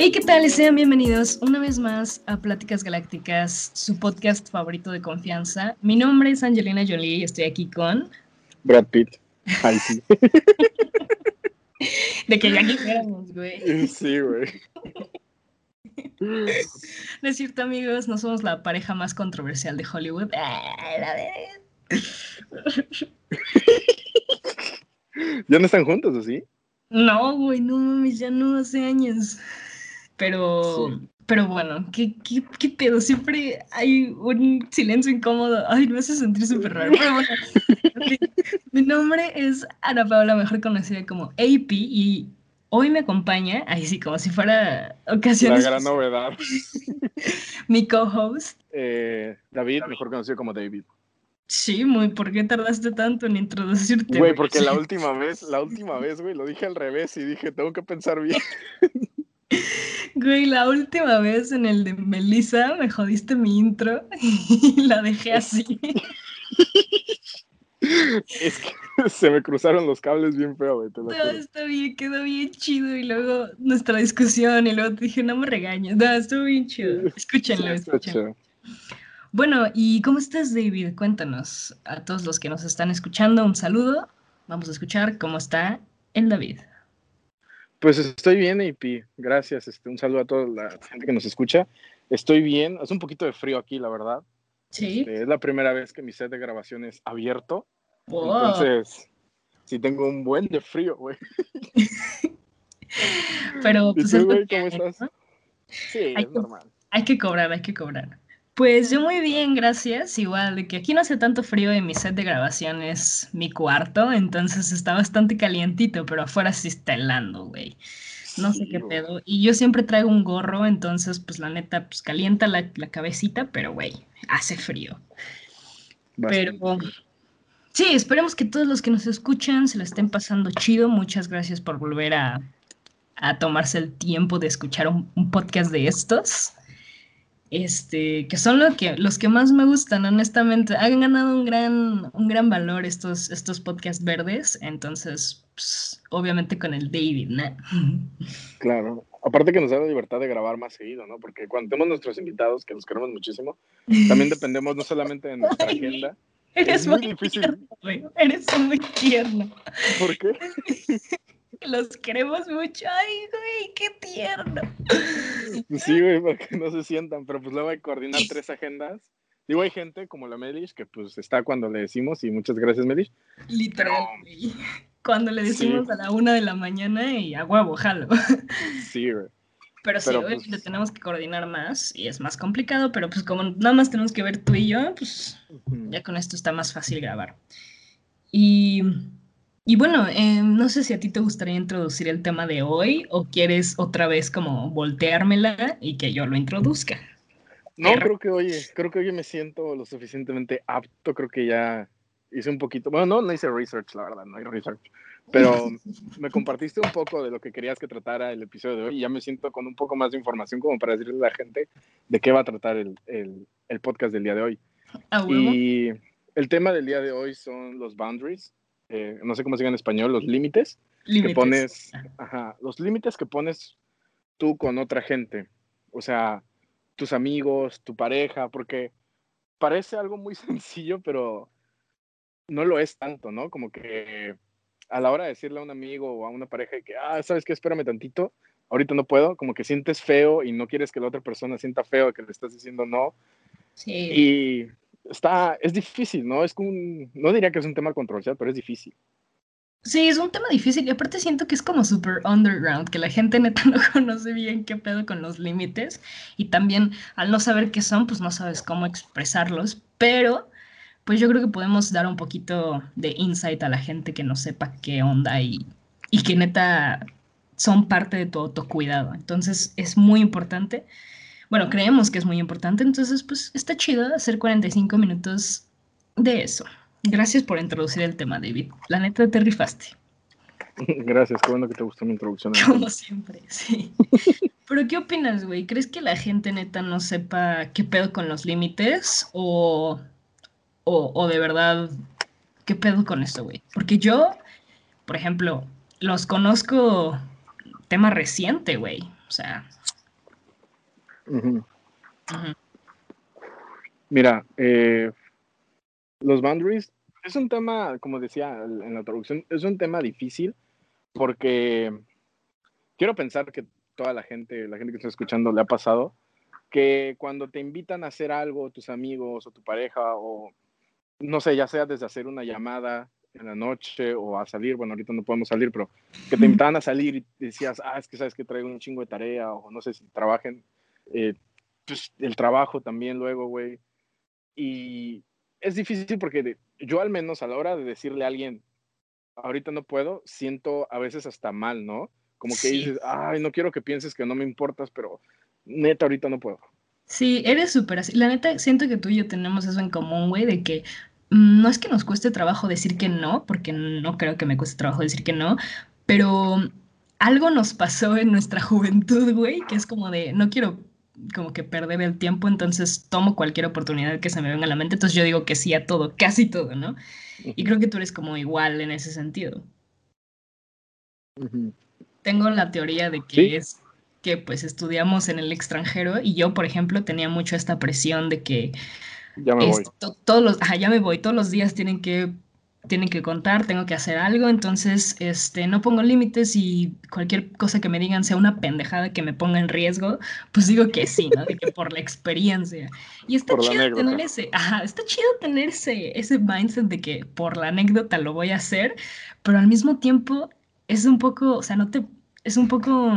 Hey, ¿qué tal? Sean bienvenidos una vez más a Pláticas Galácticas, su podcast favorito de confianza. Mi nombre es Angelina Jolie y estoy aquí con... Brad Pitt. Ay, sí. de que ya quisiéramos, güey. Sí, güey. No es cierto, amigos, no somos la pareja más controversial de Hollywood. La ¿Ya no están juntos o sí? No, güey, no mames, ya no hace años. Pero, pero bueno, ¿qué, ¿qué, qué, pedo? Siempre hay un silencio incómodo. Ay, me hace sentir súper raro. Pero bueno, mi nombre es Ana Paula, mejor conocida como AP, y hoy me acompaña, ahí sí, como si fuera ocasiones. La gran novedad. mi co-host. Eh, David, mejor conocido como David. Sí, muy, ¿por qué tardaste tanto en introducirte? Güey, porque la última vez, la última vez, güey, lo dije al revés y dije, tengo que pensar bien. Güey, la última vez en el de Melissa me jodiste mi intro y la dejé así. Es que se me cruzaron los cables bien feo, güey. No, está bien, quedó bien chido. Y luego nuestra discusión, y luego te dije, no me regañes. No, estuvo bien chido. Escúchenlo, escúchenlo. Bueno, ¿y cómo estás, David? Cuéntanos a todos los que nos están escuchando un saludo. Vamos a escuchar cómo está el David. Pues estoy bien, AP. Gracias. Este, un saludo a toda la gente que nos escucha. Estoy bien. Hace un poquito de frío aquí, la verdad. Sí. Este, es la primera vez que mi set de grabación es abierto. Entonces, sí tengo un buen de frío, güey. Pero, pues, ¿Y tú, güey, cómo estás? Sí, hay es normal. Hay que cobrar, hay que cobrar. Pues yo muy bien, gracias. Igual de que aquí no hace tanto frío y mi set de grabación es mi cuarto, entonces está bastante calientito, pero afuera sí está helando, güey. No sé qué pedo. Y yo siempre traigo un gorro, entonces pues la neta pues calienta la, la cabecita, pero güey, hace frío. Bastante. Pero sí, esperemos que todos los que nos escuchan se lo estén pasando chido. Muchas gracias por volver a, a tomarse el tiempo de escuchar un, un podcast de estos este, que son lo que, los que más me gustan, honestamente. Han ganado un gran, un gran valor estos, estos podcasts verdes, entonces, pues, obviamente con el David, ¿no? Claro. Aparte que nos da la libertad de grabar más seguido, ¿no? Porque cuando tenemos nuestros invitados, que los queremos muchísimo, también dependemos no solamente de nuestra agenda. Eres es muy, muy difícil. tierno. Eres muy tierno. ¿Por qué? Los queremos mucho. Ay, güey, qué tierno. Pues sí, güey, para que no se sientan, pero pues luego hay que coordinar tres agendas. Digo, hay gente como la Melish que pues está cuando le decimos y muchas gracias, Melish. Literal, güey. Cuando le decimos Sí. a la una de la mañana y a huevo, jalo. Sí, güey. Pero sí, obviamente pues- tenemos que coordinar más y es más complicado, pero pues como nada más tenemos que ver tú y yo, pues ya con esto está más fácil grabar. Y, y bueno, eh, no sé si a ti te gustaría introducir el tema de hoy o quieres otra vez como volteármela y que yo lo introduzca. No, creo que hoy, creo que hoy me siento lo suficientemente apto, creo que ya hice un poquito, bueno, no, no hice research, la verdad, no hay research, pero me compartiste un poco de lo que querías que tratara el episodio de hoy y ya me siento con un poco más de información como para decirle a la gente de qué va a tratar el, el, el podcast del día de hoy. A huevo. Y el tema del día de hoy son los boundaries, eh, no sé cómo se diga en español, los límites que pones, ajá, los límites que pones tú con otra gente, o sea, tus amigos, tu pareja, porque parece algo muy sencillo, pero no lo es tanto, ¿no? Como que a la hora de decirle a un amigo o a una pareja que, ah, ¿sabes qué? Espérame tantito, ahorita no puedo, como que sientes feo y no quieres que la otra persona sienta feo que le estás diciendo no, Sí. y está, es difícil, ¿no? Es un, no diría que es un tema controversial, pero es difícil. Sí, es un tema difícil y aparte siento que es como super underground, que la gente neta no conoce bien qué pedo con los límites y también al no saber qué son, pues no sabes cómo expresarlos, pero pues yo creo que podemos dar un poquito de insight a la gente que no sepa qué onda y, y que neta son parte de tu autocuidado. Entonces es muy importante, bueno, creemos que es muy importante, entonces pues está chido hacer 45 minutos de eso. Gracias por introducir el tema, David. La neta te rifaste. Gracias, qué bueno que te gustó mi introducción. Como siempre, sí. Pero ¿qué opinas, güey? ¿Crees que la gente neta no sepa qué pedo con los límites? O, o, o de verdad, qué pedo con esto, güey? Porque yo, por ejemplo, los conozco tema reciente, güey. O sea. Mira, eh, los boundaries es un tema, como decía en la traducción, es un tema difícil porque quiero pensar que toda la gente, la gente que está escuchando le ha pasado que cuando te invitan a hacer algo, tus amigos o tu pareja, o no sé, ya sea desde hacer una llamada en la noche o a salir, bueno, ahorita no podemos salir, pero que te invitaban a salir y decías, ah, es que sabes que traigo un chingo de tarea, o no sé si trabajen, eh, pues el trabajo también luego, güey. Y es difícil porque yo al menos a la hora de decirle a alguien, ahorita no puedo, siento a veces hasta mal, ¿no? Como que dices, ay, no quiero que pienses que no me importas, pero neta, ahorita no puedo. Sí, eres súper así. La neta, siento que tú y yo tenemos eso en común, güey, de que mm, no es que nos cueste trabajo decir que no, porque no creo que me cueste trabajo decir que no, pero algo nos pasó en nuestra juventud, güey, que es como de, no quiero como que perder el tiempo, entonces tomo cualquier oportunidad que se me venga a la mente, entonces yo digo que sí a todo, casi todo, ¿no? Y creo que tú eres como igual en ese sentido. Tengo la teoría de que es que pues estudiamos en el extranjero y yo, por ejemplo, tenía mucho esta presión de que ya me voy. todos los, ya me voy, todos los días tienen que tienen que contar, tengo que hacer algo, entonces este, no pongo límites y cualquier cosa que me digan sea una pendejada que me ponga en riesgo, pues digo que sí, ¿no? De que por la experiencia. Y está chido tener ese, ajá, está chido tener ese, ese mindset de que por la anécdota lo voy a hacer, pero al mismo tiempo es un poco, o sea, no te es un poco,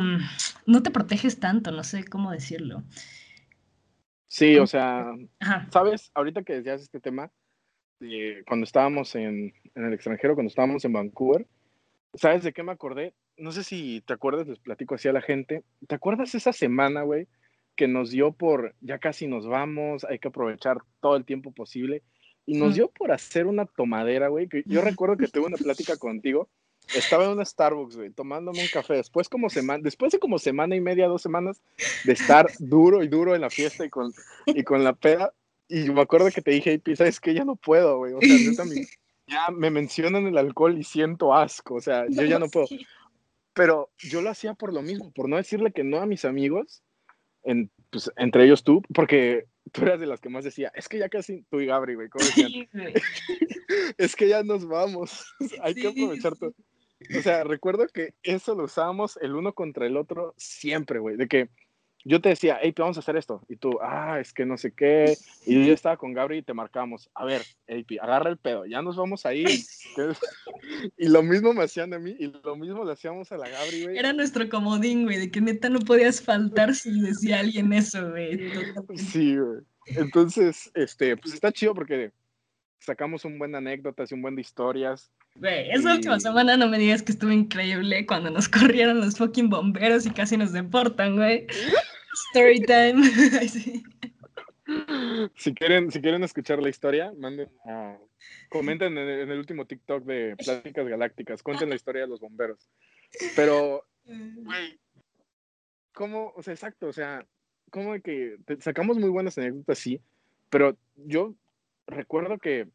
no te proteges tanto, no sé cómo decirlo. Sí, o sea, sabes, ahorita que decías este tema, cuando estábamos en, en, el extranjero, cuando estábamos en Vancouver, ¿sabes de qué me acordé? No sé si te acuerdas, les platico así a la gente. ¿Te acuerdas esa semana, güey, que nos dio por, ya casi nos vamos, hay que aprovechar todo el tiempo posible? Y nos dio por hacer una tomadera, güey, que yo recuerdo que tuve una plática contigo estaba en una Starbucks, güey, tomándome un café. Después, como semana, después de como semana y media, dos semanas de estar duro y duro en la fiesta y con, y con la peda. Y me acuerdo que te dije, hey, ¿sabes que Ya no puedo, güey. O sea, ya me mencionan el alcohol y siento asco. O sea, yo ya no puedo. Pero yo lo hacía por lo mismo, por no decirle que no a mis amigos, en, pues, entre ellos tú, porque tú eras de las que más decía, es que ya casi tú y Gabri, güey, es que ya nos vamos, hay que aprovechar todo. O sea, recuerdo que eso lo usábamos el uno contra el otro siempre, güey. De que yo te decía, hey, vamos a hacer esto. Y tú, ah, es que no sé qué. Y yo estaba con Gabri y te marcamos, a ver, AP, agarra el pedo, ya nos vamos a ir. y lo mismo me hacían a mí y lo mismo le hacíamos a la Gabri, güey. Era nuestro comodín, güey, de que neta no podías faltar si decía alguien eso, güey. Sí, güey. Entonces, este, pues está chido porque sacamos un buen anécdotas y un buen de historias. Güey, esa última semana no me digas que estuvo increíble cuando nos corrieron los fucking bomberos y casi nos deportan, güey. Story time. si, quieren, si quieren escuchar la historia, manden comenten en el, último TikTok de Pláticas Galácticas, cuenten la historia de los bomberos. Pero, güey, ¿cómo? O sea, exacto, o sea, ¿cómo de que sacamos muy buenas anécdotas, sí, pero yo recuerdo que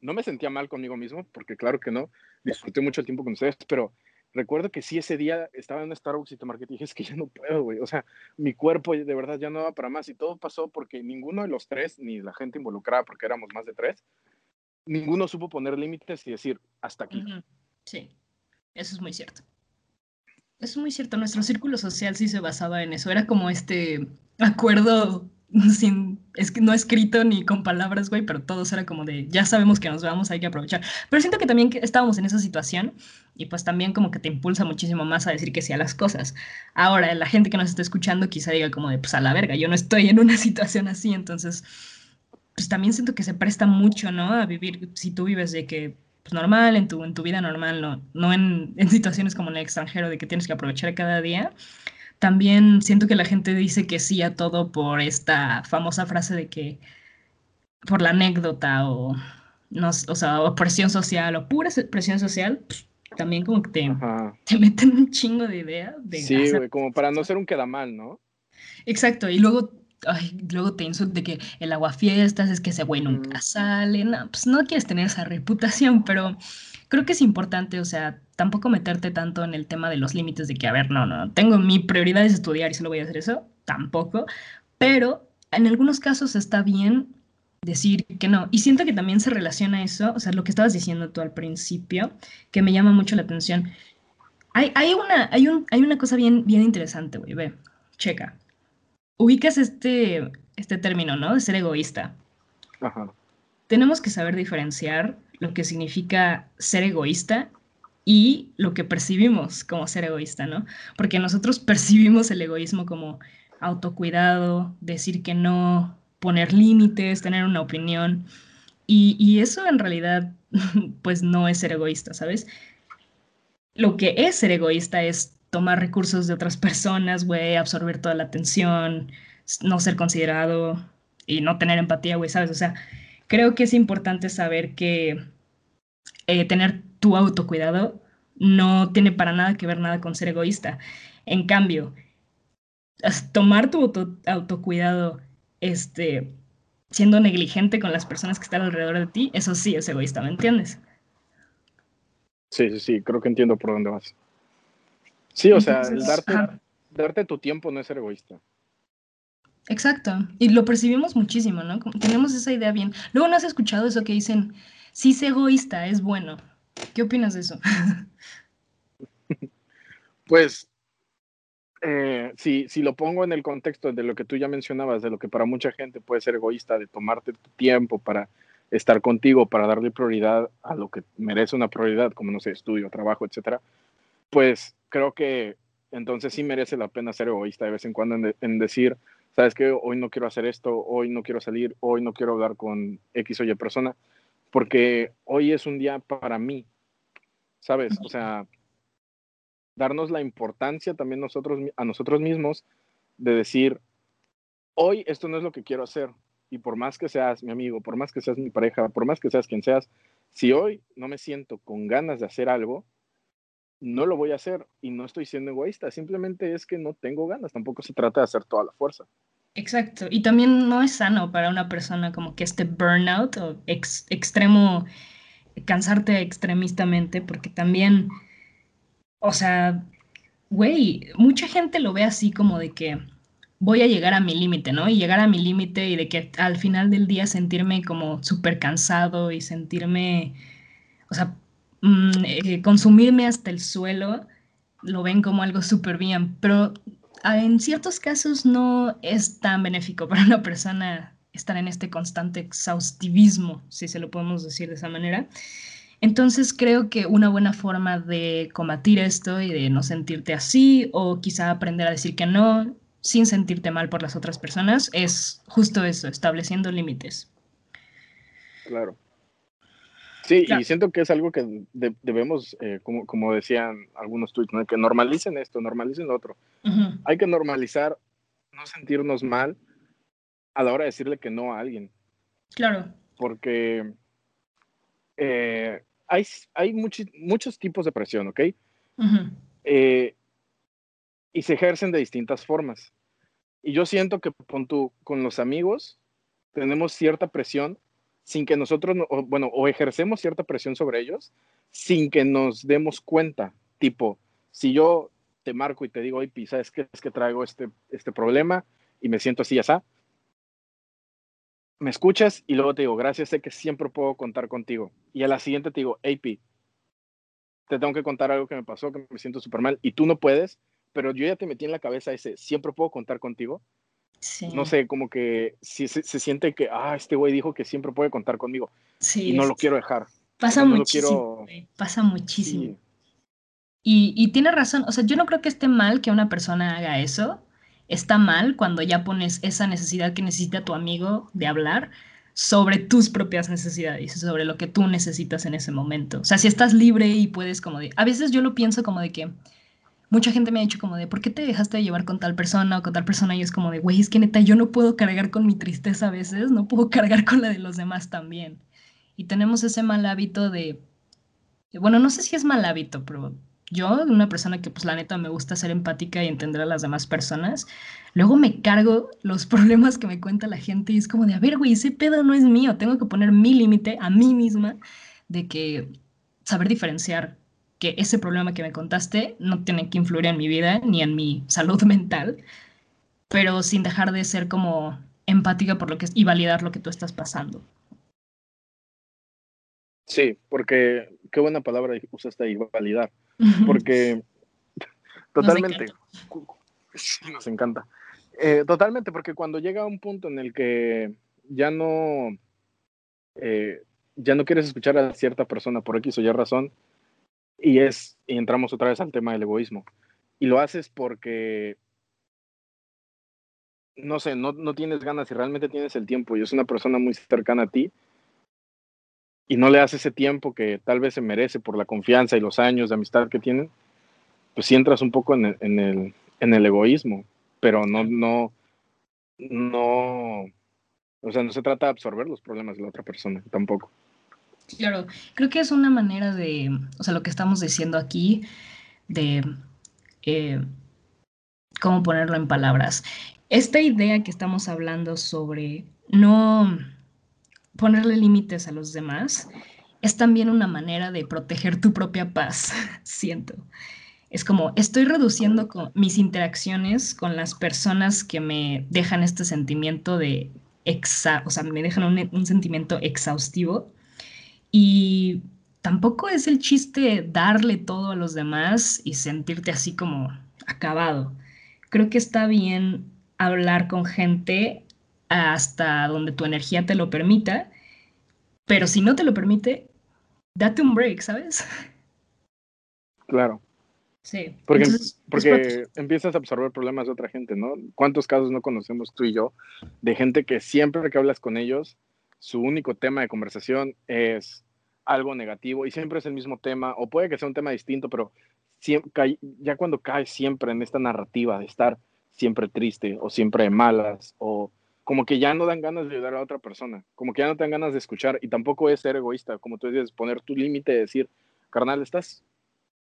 no me sentía mal conmigo mismo, porque claro que no, disfruté mucho el tiempo con ustedes, pero recuerdo que sí ese día estaba en Starbucks y te marqué y dije, es que ya no puedo, güey, o sea, mi cuerpo de verdad ya no va para más y todo pasó porque ninguno de los tres, ni la gente involucrada, porque éramos más de tres, ninguno supo poner límites y decir, hasta aquí. Sí, eso es muy cierto. Es muy cierto, nuestro círculo social sí se basaba en eso, era como este acuerdo sin, es que no escrito ni con palabras, güey, pero todos era como de, ya sabemos que nos vamos, hay que aprovechar. Pero siento que también estábamos en esa situación y pues también como que te impulsa muchísimo más a decir que sí a las cosas. Ahora, la gente que nos está escuchando quizá diga como de, pues a la verga, yo no estoy en una situación así, entonces, pues también siento que se presta mucho, ¿no? A vivir, si tú vives de que, pues normal, en tu, en tu vida normal, no, no en, en situaciones como en el extranjero, de que tienes que aprovechar cada día también siento que la gente dice que sí a todo por esta famosa frase de que por la anécdota o, no, o sea, o presión social o pura presión social, pues, también como que te, te, meten un chingo de ideas. De sí, como para no ser un queda mal, ¿no? Exacto, y luego, ay, luego te insultan de que el fiestas es que ese güey nunca sale, no, pues no quieres tener esa reputación, pero creo que es importante, o sea, tampoco meterte tanto en el tema de los límites de que, a ver, no, no, tengo mi prioridad es estudiar y solo voy a hacer eso, tampoco, pero en algunos casos está bien decir que no. Y siento que también se relaciona eso, o sea, lo que estabas diciendo tú al principio, que me llama mucho la atención. Hay, hay, una, hay, un, hay una cosa bien, bien interesante, güey, ve, checa. Ubicas este, este término, ¿no? De ser egoísta. Ajá. Tenemos que saber diferenciar lo que significa ser egoísta y lo que percibimos como ser egoísta, ¿no? Porque nosotros percibimos el egoísmo como autocuidado, decir que no, poner límites, tener una opinión. Y, eso en realidad, pues no es ser egoísta, ¿sabes? Lo que es ser egoísta es tomar recursos de otras personas, güey, absorber toda la atención, no ser considerado y no tener empatía, güey, ¿sabes? O sea, creo que es importante saber que eh, tener tu autocuidado no tiene para nada que ver nada con ser egoísta. En cambio, tomar tu autocuidado este, siendo negligente con las personas que están alrededor de ti, eso sí es egoísta, ¿me entiendes? Sí, sí, sí, creo que entiendo por dónde vas. Sí, o sea, el darte, darte tu tiempo no es ser egoísta. Exacto, y lo percibimos muchísimo, ¿no? tenemos esa idea bien. Luego no has escuchado eso que dicen, si es egoísta, es bueno. ¿Qué opinas de eso? pues eh, si, si lo pongo en el contexto de lo que tú ya mencionabas, de lo que para mucha gente puede ser egoísta, de tomarte tu tiempo para estar contigo, para darle prioridad a lo que merece una prioridad, como no sé, estudio, trabajo, etcétera, pues creo que entonces sí merece la pena ser egoísta de vez en cuando en, en decir, sabes que hoy no quiero hacer esto, hoy no quiero salir, hoy no quiero hablar con X o Y persona, porque hoy es un día para mí, ¿sabes? O sea, darnos la importancia también nosotros, a nosotros mismos de decir, hoy esto no es lo que quiero hacer. Y por más que seas mi amigo, por más que seas mi pareja, por más que seas quien seas, si hoy no me siento con ganas de hacer algo, no lo voy a hacer y no estoy siendo egoísta, simplemente es que no tengo ganas, tampoco se trata de hacer toda la fuerza. Exacto, y también no es sano para una persona como que este burnout o extremo, cansarte extremistamente, porque también o sea, güey, mucha gente lo ve así como de que voy a llegar a mi límite, ¿no? Y llegar a mi límite y de que al final del día sentirme como súper cansado y sentirme, o sea, mm, eh, consumirme hasta el suelo, lo ven como algo súper bien, pero en ciertos casos no es tan benéfico para una persona estar en este constante exhaustivismo, si se lo podemos decir de esa manera. Entonces creo que una buena forma de combatir esto y de no sentirte así o quizá aprender a decir que no sin sentirte mal por las otras personas es justo eso, estableciendo límites. Claro. Sí, y siento que es algo que debemos, eh, como, como, decían algunos tweets, ¿no? que normalicen esto, normalicen lo otro. Hay que normalizar no sentirnos mal a la hora de decirle que no a alguien. Claro. Porque eh, hay, hay muchos tipos de presión, ¿ok? Eh, y se ejercen de distintas formas. Y yo siento que con, con los amigos tenemos cierta presión sin que nosotros, bueno, o ejercemos cierta presión sobre ellos sin que nos demos cuenta. Tipo, si yo te marco y te digo, oye, ¿sabes qué? Es que traigo este, este problema y me siento así, ya me escuchas y luego te digo, gracias, sé que siempre puedo contar contigo. Y a la siguiente te digo, AP, te tengo que contar algo que me pasó, que me siento súper mal, y tú no puedes, pero yo ya te metí en la cabeza ese, siempre puedo contar contigo. No sé, como que si se, siente que, ah, este güey dijo que siempre puede contar conmigo. Sí, y no lo quiero dejar. Pasa muchísimo. Pasa muchísimo. Y, y tiene razón, o sea, yo no creo que esté mal que una persona haga eso, está mal cuando ya pones esa necesidad que necesita tu amigo de hablar sobre tus propias necesidades, sobre lo que tú necesitas en ese momento. O sea, si estás libre y puedes como de... A veces yo lo pienso como de que mucha gente me ha dicho como de, ¿por qué te dejaste de llevar con tal persona o con tal persona? Y es como de, güey, es que neta, yo no puedo cargar con mi tristeza a veces, no puedo cargar con la de los demás también. Y tenemos ese mal hábito de, bueno, no sé si es mal hábito, pero yo, una persona que pues la neta me gusta ser empática y entender a las demás personas, luego me cargo los problemas que me cuenta la gente y es como de, a ver, güey, ese pedo no es mío, tengo que poner mi límite a mí misma de que saber diferenciar que ese problema que me contaste no tiene que influir en mi vida ni en mi salud mental, pero sin dejar de ser como empática por lo que es y validar lo que tú estás pasando. Sí, porque qué buena palabra usaste ahí, validar. Porque totalmente, nos nos encanta. Eh, totalmente, porque cuando llega un punto en el que ya no, eh, ya no quieres escuchar a cierta persona por X o Y razón, y es, y entramos otra vez al tema del egoísmo, y lo haces porque, no sé, no, no tienes ganas y realmente tienes el tiempo y es una persona muy cercana a ti, y no le das ese tiempo que tal vez se merece por la confianza y los años de amistad que tienen, pues sí entras un poco en el, en el, en el egoísmo, pero no, no, no, o sea, no se trata de absorber los problemas de la otra persona, tampoco. Claro, creo que es una manera de, o sea, lo que estamos diciendo aquí, de, eh, ¿cómo ponerlo en palabras? Esta idea que estamos hablando sobre no ponerle límites a los demás es también una manera de proteger tu propia paz, siento. Es como, estoy reduciendo mis interacciones con las personas que me dejan este sentimiento de, exa o sea, me dejan un sentimiento exhaustivo. Y tampoco es el chiste darle todo a los demás y sentirte así como acabado. Creo que está bien hablar con gente hasta donde tu energía te lo permita, pero si no te lo permite, date un break, ¿sabes? Claro. Sí. Porque, porque empiezas a absorber problemas de otra gente, ¿no? ¿Cuántos casos no conocemos tú y yo de gente que siempre que hablas con ellos, su único tema de conversación es algo negativo y siempre es el mismo tema, o puede que sea un tema distinto, pero siempre, ya cuando caes siempre en esta narrativa de estar siempre triste o siempre de malas o como que ya no dan ganas de ayudar a otra persona, como que ya no te dan ganas de escuchar y tampoco es ser egoísta, como tú dices, poner tu límite de decir, carnal, estás,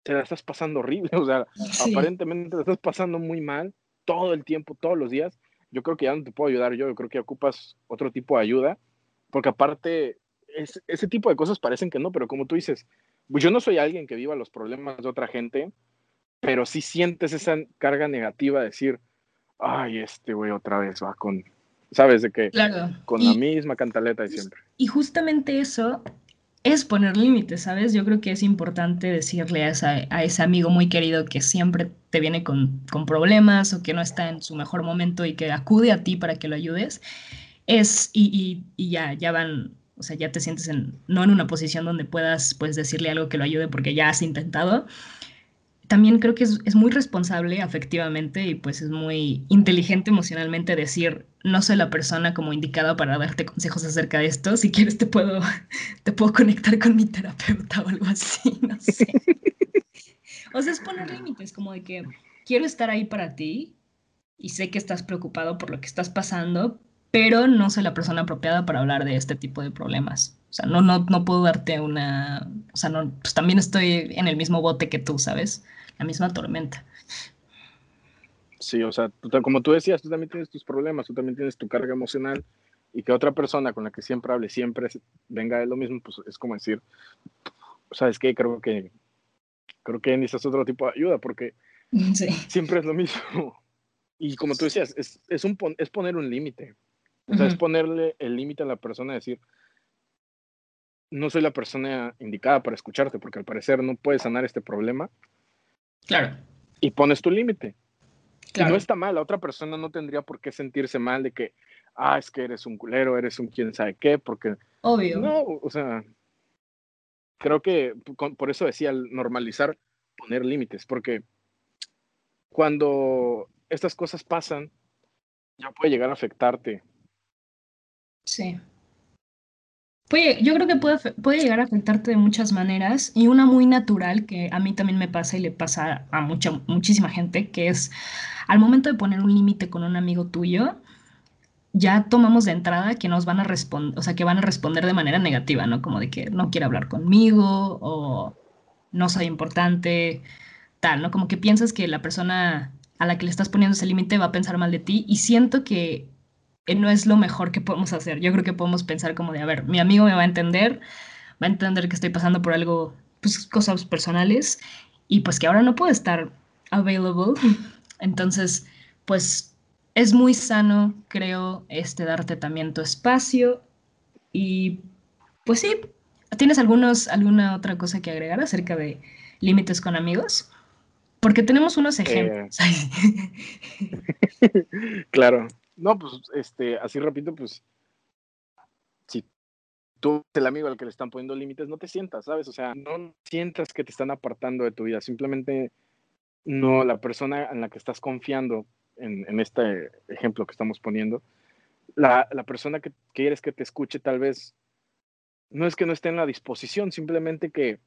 te la estás pasando horrible, o sea, aparentemente te estás pasando muy mal todo el tiempo, todos los días, yo creo que ya no te puedo ayudar yo, yo creo que ocupas otro tipo de ayuda, porque aparte, es, ese tipo de cosas parecen que no, pero como tú dices, pues yo no soy alguien que viva los problemas de otra gente, pero sí sientes esa carga negativa de decir, ay, este güey otra vez va con, ¿sabes? De que claro. con la misma cantaleta de siempre. Y justamente eso es poner límites, ¿sabes? Yo creo que es importante decirle a, a ese amigo muy querido que siempre te viene con, con, problemas o que no está en su mejor momento y que acude a ti para que lo ayudes, es, y, y, y ya, ya van, o sea, ya te sientes en, no en una posición donde puedas, pues, decirle algo que lo ayude porque ya has intentado, también creo que es, es, muy responsable afectivamente y pues es muy inteligente emocionalmente decir, no soy la persona como indicada para darte consejos acerca de esto, si quieres te puedo, te puedo conectar con mi terapeuta o algo así, no sé. o sea, es poner límites, como de que quiero estar ahí para ti y sé que estás preocupado por lo que estás pasando, pero no soy la persona apropiada para hablar de este tipo de problemas. O sea, no, no, no puedo darte una, o sea, no, pues también estoy en el mismo bote que tú, ¿sabes? la misma tormenta. Sí, o sea, como tú decías, tú también tienes tus problemas, tú también tienes tu carga emocional y que otra persona con la que siempre hable, siempre venga de lo mismo, pues es como decir, ¿sabes qué? Creo que, creo que necesitas otro tipo de ayuda porque siempre es lo mismo. Y como tú decías, es, es, un, es poner un límite. O sea, es ponerle el límite a la persona, decir, no soy la persona indicada para escucharte porque al parecer no puedes sanar este problema Claro. Y pones tu límite. Claro. Y no está mal, la otra persona no tendría por qué sentirse mal de que, ah, es que eres un culero, eres un quién sabe qué, porque... Obvio. No, o sea, creo que por eso decía, normalizar, poner límites, porque cuando estas cosas pasan, ya puede llegar a afectarte. Sí yo creo que puede, puede llegar a afectarte de muchas maneras y una muy natural que a mí también me pasa y le pasa a mucha, muchísima gente, que es al momento de poner un límite con un amigo tuyo, ya tomamos de entrada que nos van a responder, o sea, que van a responder de manera negativa, ¿no? Como de que no quiere hablar conmigo o no soy importante, tal, ¿no? Como que piensas que la persona a la que le estás poniendo ese límite va a pensar mal de ti y siento que no es lo mejor que podemos hacer. Yo creo que podemos pensar como de, a ver, mi amigo me va a entender, va a entender que estoy pasando por algo pues, cosas personales y pues que ahora no puede estar available. Entonces, pues es muy sano, creo, este, darte también tu espacio y pues sí, ¿tienes algunos, alguna otra cosa que agregar acerca de límites con amigos? Porque tenemos unos eh, ejemplos. claro. No, pues, este, así repito, pues, si tú eres el amigo al que le están poniendo límites, no te sientas, ¿sabes? O sea, no sientas que te están apartando de tu vida, simplemente no, la persona en la que estás confiando, en, este ejemplo que estamos poniendo, la, persona que quieres que te escuche tal vez no es que no esté en la disposición, simplemente que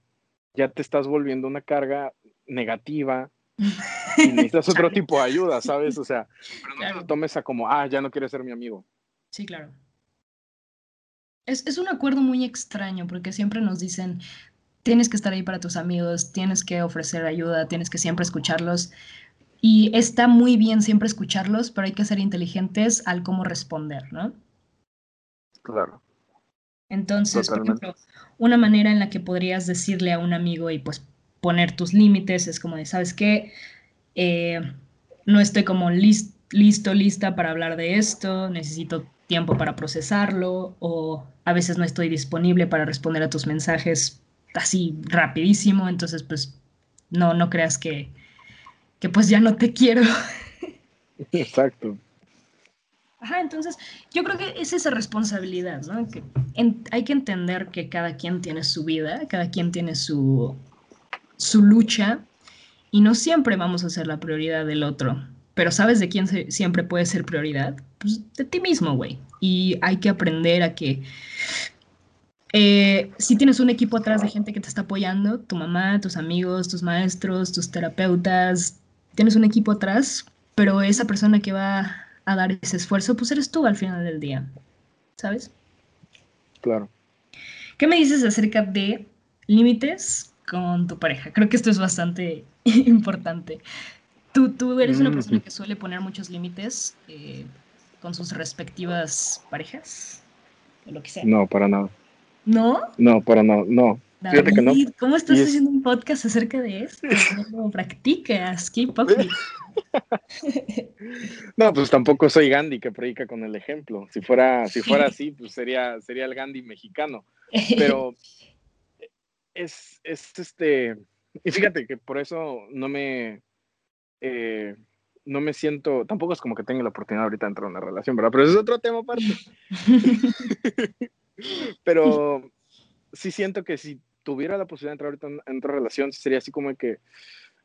ya te estás volviendo una carga negativa y necesitas otro tipo de ayuda, ¿sabes? O sea, pero no te lo tomes a como, ah, ya no quieres ser mi amigo. Sí, claro. Es, es, un acuerdo muy extraño porque siempre nos dicen, tienes que estar ahí para tus amigos, tienes que ofrecer ayuda, tienes que siempre escucharlos. Y está muy bien siempre escucharlos, pero hay que ser inteligentes al cómo responder, ¿no? Claro. Entonces, por ejemplo, una manera en la que podrías decirle a un amigo y pues poner tus límites es como de, ¿sabes qué? Eh, no estoy como listo, lista para hablar de esto, necesito tiempo para procesarlo o a veces no estoy disponible para responder a tus mensajes así rapidísimo, entonces pues no, no creas que, que pues ya no te quiero. Exacto. Ajá, entonces yo creo que es esa responsabilidad, ¿no? Que hay que entender que cada quien tiene su vida, cada quien tiene su, su lucha y no siempre vamos a ser la prioridad del otro. Pero ¿sabes de quién siempre puede ser prioridad? Pues de ti mismo, güey. Y hay que aprender a que eh, si tienes un equipo atrás de gente que te está apoyando, tu mamá, tus amigos, tus maestros, tus terapeutas, tienes un equipo atrás, pero esa persona que va a dar ese esfuerzo, pues eres tú al final del día, ¿sabes? Claro. ¿Qué me dices acerca de límites con tu pareja? Creo que esto es bastante importante. ¿Tú, tú eres una persona que suele poner muchos límites eh, con sus respectivas parejas? lo que sea. No, para nada. ¿No? No, para no, no. Fíjate que no. ¿Cómo estás haciendo un podcast acerca de esto? ¿Cómo practicas? ¿Qué No, pues tampoco soy Gandhi que predica con el ejemplo. Si fuera, si fuera así, pues sería, sería el Gandhi mexicano. Pero es, es este. Y fíjate que por eso no me. Eh, no me siento. Tampoco es como que tenga la oportunidad ahorita de entrar en una relación, ¿verdad? Pero eso es otro tema aparte. Pero sí siento que si tuviera la posibilidad de entrar ahorita en, otra relación, sería así como que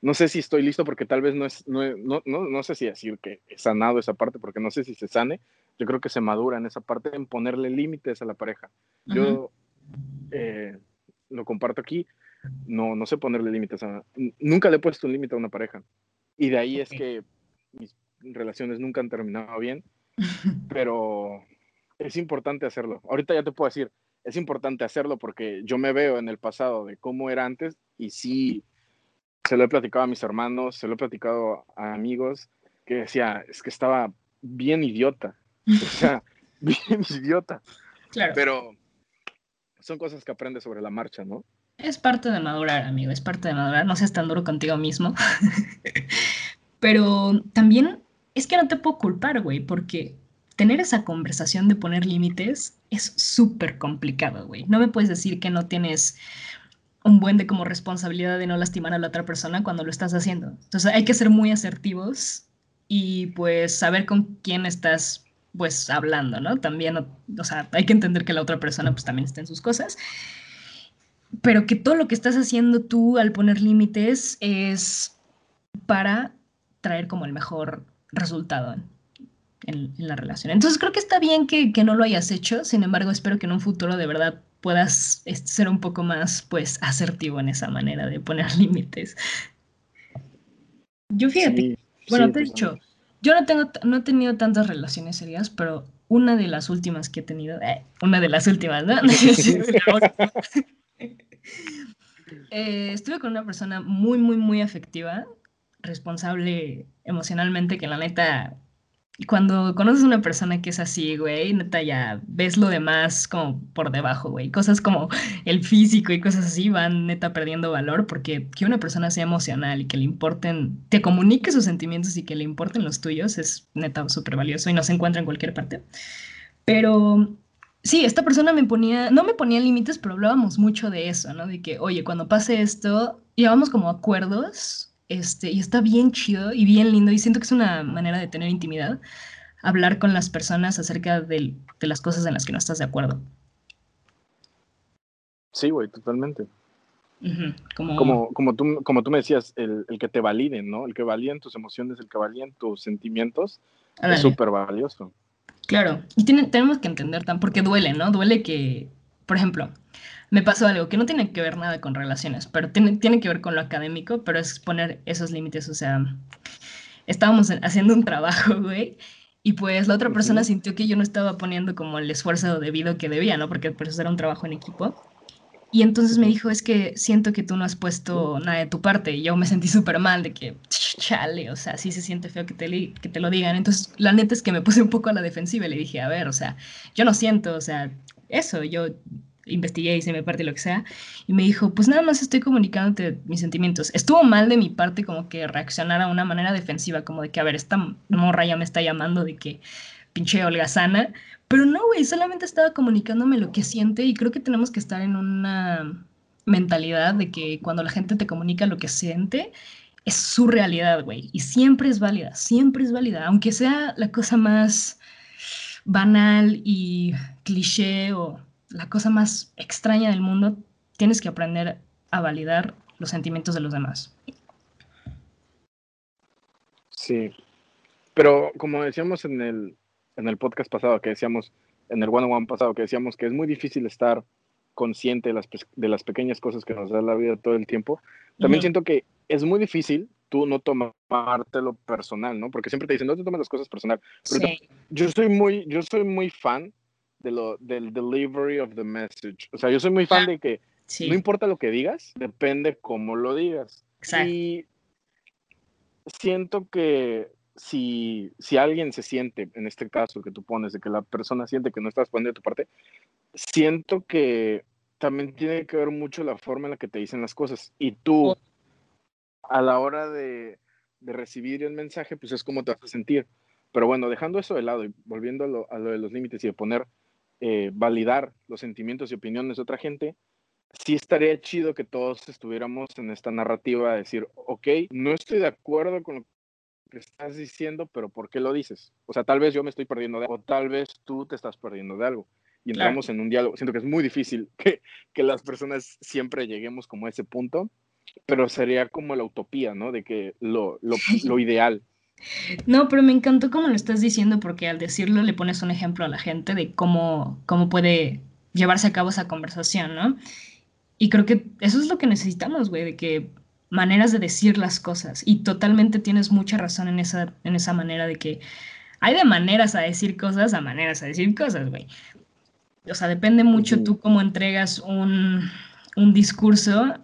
no sé si estoy listo porque tal vez no es, no, no, no, sé si decir que he sanado esa parte porque no sé si se sane. Yo creo que se madura en esa parte en ponerle límites a la pareja. Yo eh, lo comparto aquí, no, no sé ponerle límites a... Nunca le he puesto un límite a una pareja. Y de ahí es que mis relaciones nunca han terminado bien, pero es importante hacerlo. Ahorita ya te puedo decir, es importante hacerlo porque yo me veo en el pasado de cómo era antes y sí, se lo he platicado a mis hermanos, se lo he platicado a amigos que decía, es que estaba bien idiota. O sea, bien idiota. Claro. Pero son cosas que aprendes sobre la marcha, ¿no? Es parte de madurar, amigo, es parte de madurar. No seas tan duro contigo mismo. Pero también es que no te puedo culpar, güey, porque tener esa conversación de poner límites es súper complicado, güey. No me puedes decir que no tienes un buen de como responsabilidad de no lastimar a la otra persona cuando lo estás haciendo. Entonces hay que ser muy asertivos y pues saber con quién estás pues hablando, ¿no? También, o sea, hay que entender que la otra persona pues también está en sus cosas, pero que todo lo que estás haciendo tú al poner límites es para traer como el mejor resultado en, la relación. Entonces creo que está bien que, no lo hayas hecho, sin embargo espero que en un futuro de verdad puedas ser un poco más pues asertivo en esa manera de poner límites. Yo fíjate, bueno, te he dicho, yo no tengo, no he tenido tantas relaciones serias, pero una de las últimas que he tenido, eh, una de las últimas, ¿no? Eh, estuve con una persona muy, muy, muy afectiva, responsable emocionalmente, que la neta cuando conoces a una persona que es así, güey, neta ya ves lo demás como por debajo, güey. Cosas como el físico y cosas así van neta perdiendo valor porque que una persona sea emocional y que le importen, te comunique sus sentimientos y que le importen los tuyos es neta súper valioso y no se encuentra en cualquier parte. Pero sí, esta persona me ponía, no me ponía límites, pero hablábamos mucho de eso, ¿no? De que, oye, cuando pase esto, llevamos como acuerdos este, y está bien chido y bien lindo y siento que es una manera de tener intimidad, hablar con las personas acerca de, las cosas en las que no estás de acuerdo. Sí, güey, totalmente. como... Como, tú, como tú me decías, el, que te validen, ¿no? El que validen tus emociones, el que validen tus sentimientos, es súper valioso. Claro, y tenemos que entender tan, porque duele, ¿no? Duele que, por ejemplo, me pasó algo que no tiene que ver nada con relaciones, pero tiene, tiene que ver con lo académico, pero es poner esos límites, o sea, estábamos haciendo un trabajo, güey, y pues la otra persona sintió que yo no estaba poniendo como el esfuerzo debido que debía, ¿no? Porque pues era un trabajo en equipo. Y entonces me dijo, es que siento que tú no has puesto nada de tu parte. Y yo me sentí súper mal de que, chale, o sea, sí se siente feo que te, que te lo digan. Entonces, la neta es que me puse un poco a la defensiva y le dije, a ver, o sea, yo no siento, o sea, eso, yo investigué, y se me parte lo que sea, y me dijo, pues nada más estoy comunicándote mis sentimientos. Estuvo mal de mi parte como que reaccionar a una manera defensiva, como de que, a ver, esta morra ya me está llamando de que pinche holgazana, pero no, güey, solamente estaba comunicándome lo que siente y creo que tenemos que estar en una mentalidad de que cuando la gente te comunica lo que siente, es su realidad, güey, y siempre es válida, siempre es válida, aunque sea la cosa más banal y cliché o la cosa más extraña del mundo, tienes que aprender a validar los sentimientos de los demás. Sí, pero como decíamos en el, en el podcast pasado, que decíamos, en el one on one pasado, que decíamos que es muy difícil estar consciente de las, de las pequeñas cosas que nos da la vida todo el tiempo, también siento que es muy difícil tú no tomártelo personal, ¿no? Porque siempre te dicen, no te tomes las cosas personal. yo soy muy, yo soy muy fan de lo, del delivery of the message. O sea, yo soy muy fan de que no importa lo que digas, depende cómo lo digas. Y siento que si, si alguien se siente, en este caso que tú pones, de que la persona siente que no estás poniendo de tu parte, siento que también tiene que ver mucho la forma en la que te dicen las cosas. Y tú, a la hora de, de recibir el mensaje, pues es como te vas a sentir. Pero bueno, dejando eso de lado y volviendo a lo, a lo de los límites y de poner eh, validar los sentimientos y opiniones de otra gente, sí estaría chido que todos estuviéramos en esta narrativa de decir, ok, no estoy de acuerdo con lo que estás diciendo, pero ¿por qué lo dices? O sea, tal vez yo me estoy perdiendo de algo, o tal vez tú te estás perdiendo de algo. Y entramos en un diálogo. Siento que es muy difícil que, que las personas siempre lleguemos como a ese punto, pero sería como la utopía, ¿no? De que lo, lo, lo ideal. No, pero me encantó cómo lo estás diciendo porque al decirlo le pones un ejemplo a la gente de cómo, cómo puede llevarse a cabo esa conversación, ¿no? Y creo que eso es lo que necesitamos, güey, de que maneras de decir las cosas. Y totalmente tienes mucha razón en esa, en esa manera de que hay de maneras a decir cosas a maneras a decir cosas, güey. O sea, depende mucho tú cómo entregas un, un discurso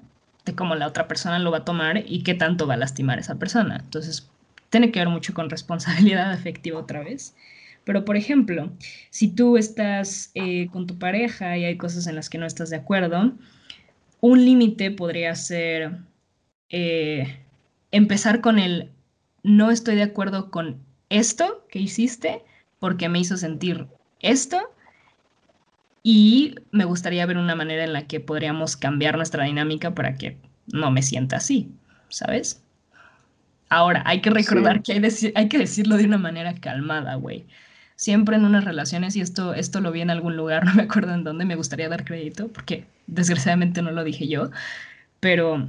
de cómo la otra persona lo va a tomar y qué tanto va a lastimar a esa persona. Entonces, tiene que ver mucho con responsabilidad afectiva otra vez. Pero, por ejemplo, si tú estás eh, con tu pareja y hay cosas en las que no estás de acuerdo, un límite podría ser eh, empezar con el no estoy de acuerdo con esto que hiciste porque me hizo sentir esto y me gustaría ver una manera en la que podríamos cambiar nuestra dinámica para que no me sienta así, ¿sabes? Ahora, hay que recordar que hay, que decirlo de una manera calmada, güey. Siempre en unas relaciones, y esto, esto lo vi en algún lugar, no me acuerdo en dónde, me gustaría dar crédito, porque desgraciadamente no lo dije yo, pero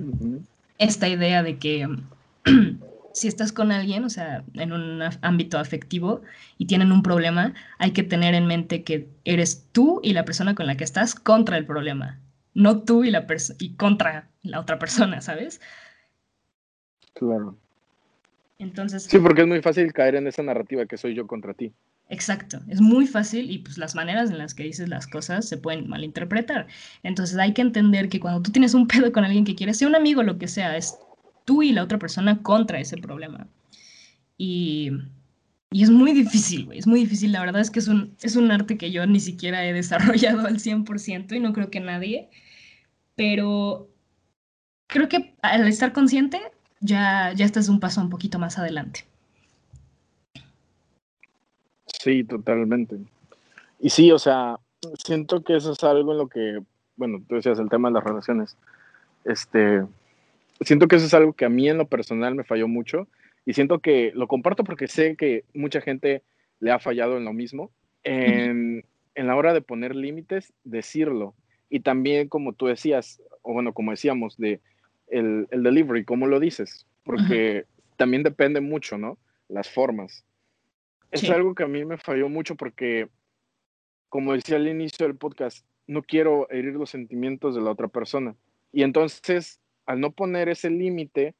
esta idea de que si estás con alguien, o sea, en un ámbito afectivo y tienen un problema, hay que tener en mente que eres tú y la persona con la que estás contra el problema, no tú y, la y contra la otra persona, ¿sabes? Claro. Entonces. Sí, porque es muy fácil caer en esa narrativa que soy yo contra ti. Exacto, es muy fácil y pues las maneras en las que dices las cosas se pueden malinterpretar. Entonces hay que entender que cuando tú tienes un pedo con alguien que quiere ser un amigo, lo que sea, es tú y la otra persona contra ese problema. Y Y es muy difícil, güey, es muy difícil. La verdad es que es un, es un arte que yo ni siquiera he desarrollado al 100% y no creo que nadie. Pero creo que al estar consciente ya, ya estás un paso un poquito más adelante. Sí, totalmente. Y sí, o sea, siento que eso es algo en lo que, bueno, tú decías el tema de las relaciones. Este, siento que eso es algo que a mí en lo personal me falló mucho y siento que lo comparto porque sé que mucha gente le ha fallado en lo mismo. En, en la hora de poner límites, decirlo. Y también, como tú decías, o bueno, como decíamos, de el, el delivery, cómo lo dices, porque también depende mucho, ¿no? Las formas. Es algo que a mí me falló mucho porque, como decía al inicio del podcast, no quiero herir los sentimientos de la otra persona. Y entonces, al no poner ese límite,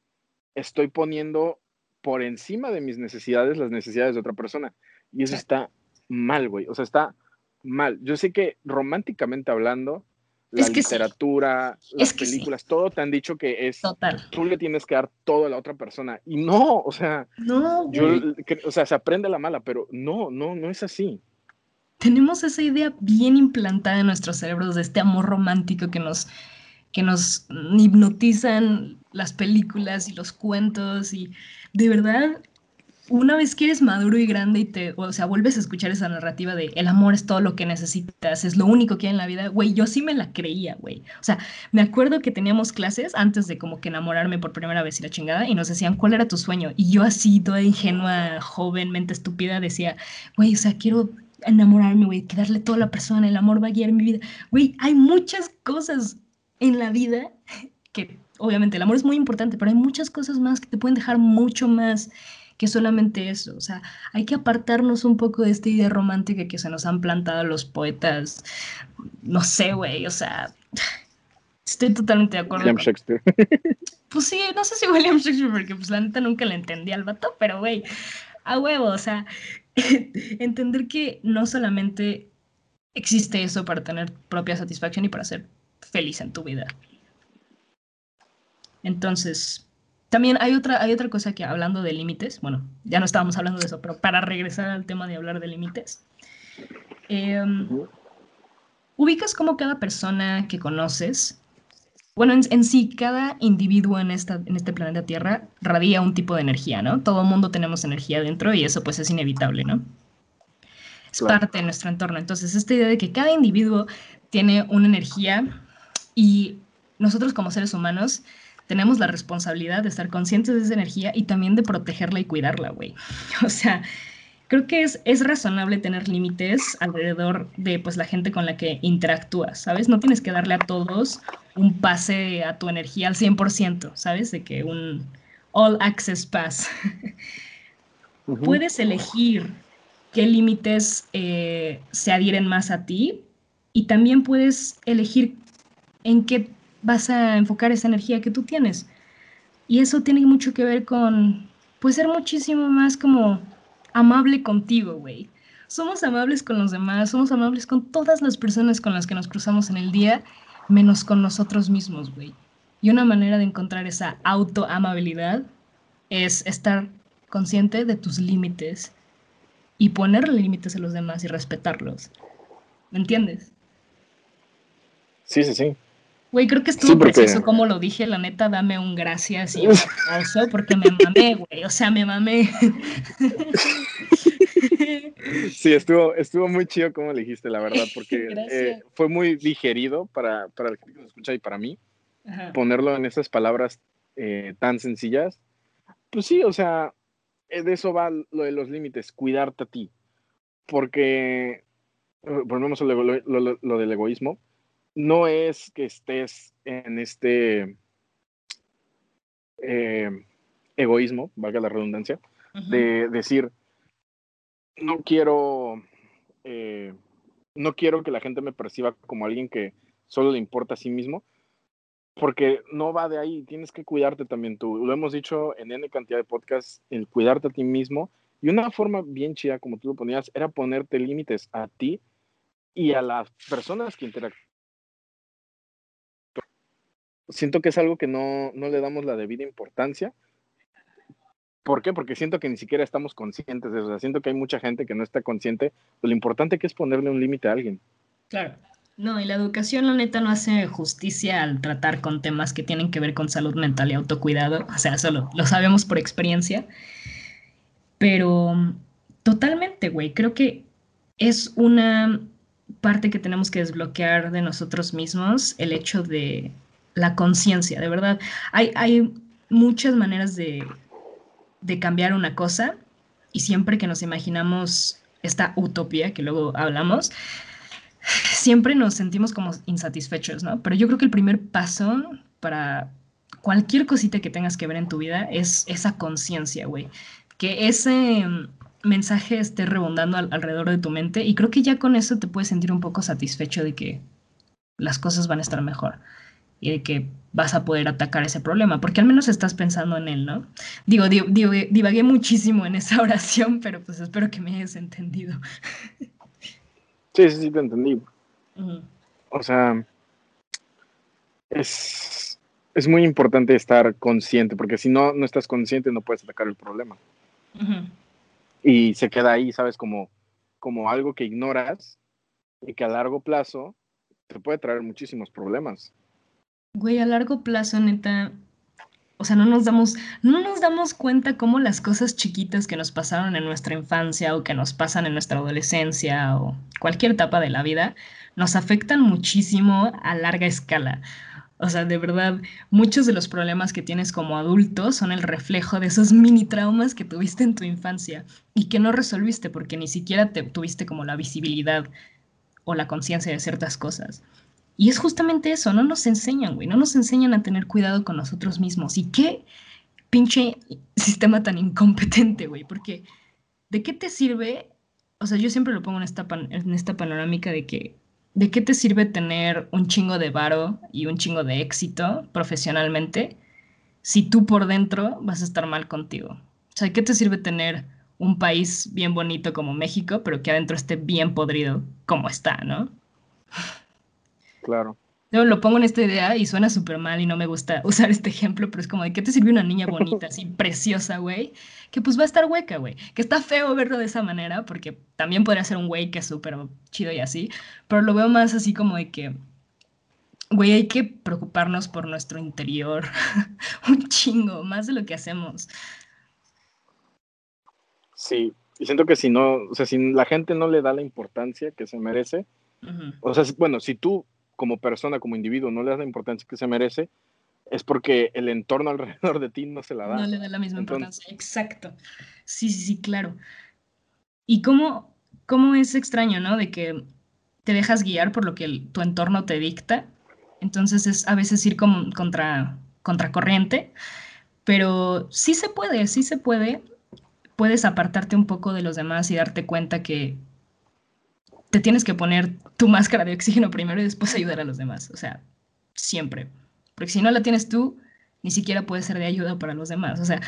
estoy poniendo por encima de mis necesidades las necesidades de otra persona. Y eso está mal, güey. O sea, está mal. Yo sé que románticamente hablando, la literatura, las películas, todo te han dicho que es Total. tú le tienes que dar todo a la otra persona y no, o sea, no, yo, o sea, se aprende la mala, pero no, no, no es así. Tenemos esa idea bien implantada en nuestros cerebros de este amor romántico que nos que nos hipnotizan las películas y los cuentos y de verdad una vez que eres maduro y grande y te, o sea, vuelves a escuchar esa narrativa de el amor es todo lo que necesitas, es lo único que hay en la vida, güey, yo sí me la creía, güey. O sea, me acuerdo que teníamos clases antes de como que enamorarme por primera vez y la chingada y nos decían cuál era tu sueño. Y yo así, toda ingenua, joven, mente estúpida, decía, güey, o sea, quiero enamorarme, güey, que darle toda la persona, el amor va a guiar mi vida. Güey, hay muchas cosas en la vida que, obviamente, el amor es muy importante, pero hay muchas cosas más que te pueden dejar mucho más que solamente eso. O sea, hay que apartarnos un poco de esta idea romántica que se nos han plantado los poetas. No sé, güey, o sea, estoy totalmente de acuerdo. William Shakespeare. Pues sí, no sé si William Shakespeare, porque pues la neta nunca le entendí al vato, pero güey, a huevo, o sea, entender que no solamente existe eso para tener propia satisfacción y para ser feliz en tu vida. Entonces, también hay otra, hay otra cosa que hablando de límites, bueno, ya no estábamos hablando de eso, pero para regresar al tema de hablar de límites, em, ubicas como cada persona que conoces, bueno, en, sí, cada individuo en, esta, en este planeta Tierra radia un tipo de energía, ¿no? Todo el mundo tenemos energía dentro y eso pues es inevitable, ¿no? Es parte de nuestro entorno. Entonces, esta idea de que cada individuo tiene una energía y nosotros como seres humanos tenemos la responsabilidad de estar conscientes de esa energía y también de protegerla y cuidarla, güey. O sea, creo que es, es razonable tener límites alrededor de pues la gente con la que interactúas, ¿sabes? No tienes que darle a todos un pase a tu energía al 100%, ¿sabes? De que un all access pass. Puedes elegir qué límites eh, se adhieren más a ti y también puedes elegir en qué vas a enfocar esa energía que tú tienes. Y eso tiene mucho que ver con, pues, ser muchísimo más como amable contigo, güey. Somos amables con los demás, somos amables con todas las personas con las que nos cruzamos en el día, menos con nosotros mismos, güey. Y una manera de encontrar esa autoamabilidad es estar consciente de tus límites y ponerle límites a los demás y respetarlos. ¿Me entiendes? Sí, sí, sí. Güey, creo que estuvo preciso como lo dije, la neta, dame un gracias y un aplauso porque me mamé, güey, o sea, me mamé. Sí, estuvo, estuvo muy chido como le dijiste, la verdad, porque eh, fue muy digerido para, para el que nos escucha y para mí, ponerlo en esas palabras eh, tan sencillas. Pues sí, o sea, eh, de eso va lo de los límites, cuidarte a ti, porque, volvemos a lo del egoísmo, no es que estés en este eh, egoísmo, valga la redundancia, de decir, no quiero, eh, no quiero que la gente me perciba como alguien que solo le importa a sí mismo, porque no va de ahí, tienes que cuidarte también tú. Lo hemos dicho en N cantidad de podcasts, el cuidarte a ti mismo. Y una forma bien chida, como tú lo ponías, era ponerte límites a ti y a las personas que interactúan siento que es algo que no, no le damos la debida importancia, ¿Por qué? Porque siento que ni siquiera estamos conscientes de eso. O sea, siento que hay mucha gente que no está consciente de lo importante que es ponerle un límite a alguien. Claro. No, y la educación, la neta, no hace justicia al tratar con temas que tienen que ver con salud mental y autocuidado. O sea, solo lo sabemos por experiencia. Pero totalmente, güey. Creo que es una parte que tenemos que desbloquear de nosotros mismos, el hecho de la conciencia, de verdad. Hay, hay muchas maneras de, de cambiar una cosa y siempre que nos imaginamos esta utopía que luego hablamos, siempre nos sentimos como insatisfechos, ¿no? Pero yo creo que el primer paso para cualquier cosita que tengas que ver en tu vida es esa conciencia, güey. Que ese mensaje esté rebondando alrededor de tu mente y creo que ya con eso te puedes sentir un poco satisfecho de que las cosas van a estar mejor y de que vas a poder atacar ese problema, porque al menos estás pensando en él, ¿no? Digo, divagué muchísimo en esa oración, pero pues espero que me hayas entendido. Sí, sí, sí, te entendí. O sea, es, es muy importante estar consciente, porque si no, no estás consciente no puedes atacar el problema. Y se queda ahí, ¿sabes? Como, como algo que ignoras y que a largo plazo te puede traer muchísimos problemas. Güey, a largo plazo, neta, o sea, no nos damos, no nos damos cuenta cómo las cosas chiquitas que nos pasaron en nuestra infancia o que nos pasan en nuestra adolescencia o cualquier etapa de la vida nos afectan muchísimo a larga escala. O sea, de verdad, muchos de los problemas que tienes como adulto son el reflejo de esos mini traumas que tuviste en tu infancia y que no resolviste porque ni siquiera te tuviste como la visibilidad o la conciencia de ciertas cosas. Y es justamente eso, no nos enseñan, güey, no nos enseñan a tener cuidado con nosotros mismos. ¿Y qué pinche sistema tan incompetente, güey? Porque, ¿de qué te sirve? O sea, yo siempre lo pongo en esta, en esta panorámica de que, ¿de qué te sirve tener un chingo de varo y un chingo de éxito profesionalmente si tú por dentro vas a estar mal contigo? O sea, ¿de qué te sirve tener un país bien bonito como México, pero que adentro esté bien podrido como está, ¿no? Claro. Yo lo pongo en esta idea y suena súper mal y no me gusta usar este ejemplo, pero es como de qué te sirve una niña bonita, así preciosa, güey, que pues va a estar hueca, güey. Que está feo verlo de esa manera, porque también podría ser un güey que es súper chido y así, pero lo veo más así como de que, güey, hay que preocuparnos por nuestro interior un chingo, más de lo que hacemos. Sí, y siento que si no, o sea, si la gente no le da la importancia que se merece, o sea, bueno, si tú como persona, como individuo, no le das la importancia que se merece, es porque el entorno alrededor de ti no se la da. No le da la misma importancia, exacto. Sí, sí, sí, claro. Y cómo, cómo es extraño, ¿no? De que te dejas guiar por lo que tu entorno te dicta. Entonces es a veces ir como contra, corriente, pero sí se puede, sí se puede. Puedes apartarte un poco de los demás y darte cuenta que tienes que poner tu máscara de oxígeno primero y después ayudar a los demás. O sea, siempre. Porque si no la tienes tú, ni siquiera puedes ser de ayuda para los demás. O sea,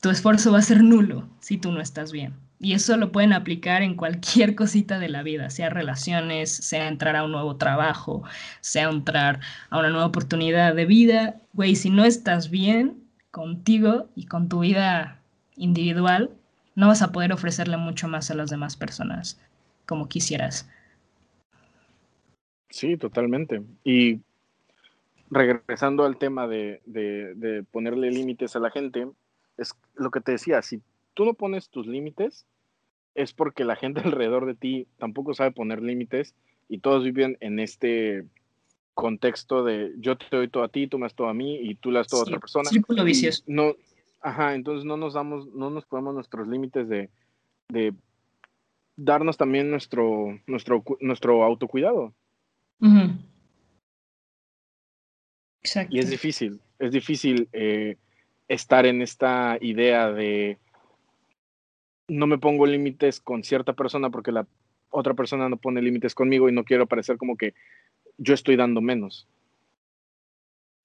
tu esfuerzo va a ser nulo si tú no estás bien. Y eso lo pueden aplicar en cualquier cosita de la vida, sea relaciones, sea entrar a un nuevo trabajo, sea entrar a una nueva oportunidad de vida. Güey, si no estás bien contigo y con tu vida individual, no vas a poder ofrecerle mucho más a las demás personas como quisieras. Sí, totalmente. Y regresando al tema de, de, ponerle límites a la gente, es lo que te decía, si tú no pones tus límites, es porque la gente alrededor de ti tampoco sabe poner límites y todos viven en este contexto de yo te doy todo a ti, tú me das todo a mí y tú le das todo a otra persona. Círculo vicioso. No, ajá, entonces no nos damos, no nos ponemos nuestros límites de, de darnos también nuestro, nuestro, nuestro autocuidado. Exacto. Y es difícil, es difícil eh, estar en esta idea de no me pongo límites con cierta persona porque la otra persona no pone límites conmigo y no quiero parecer como que yo estoy dando menos.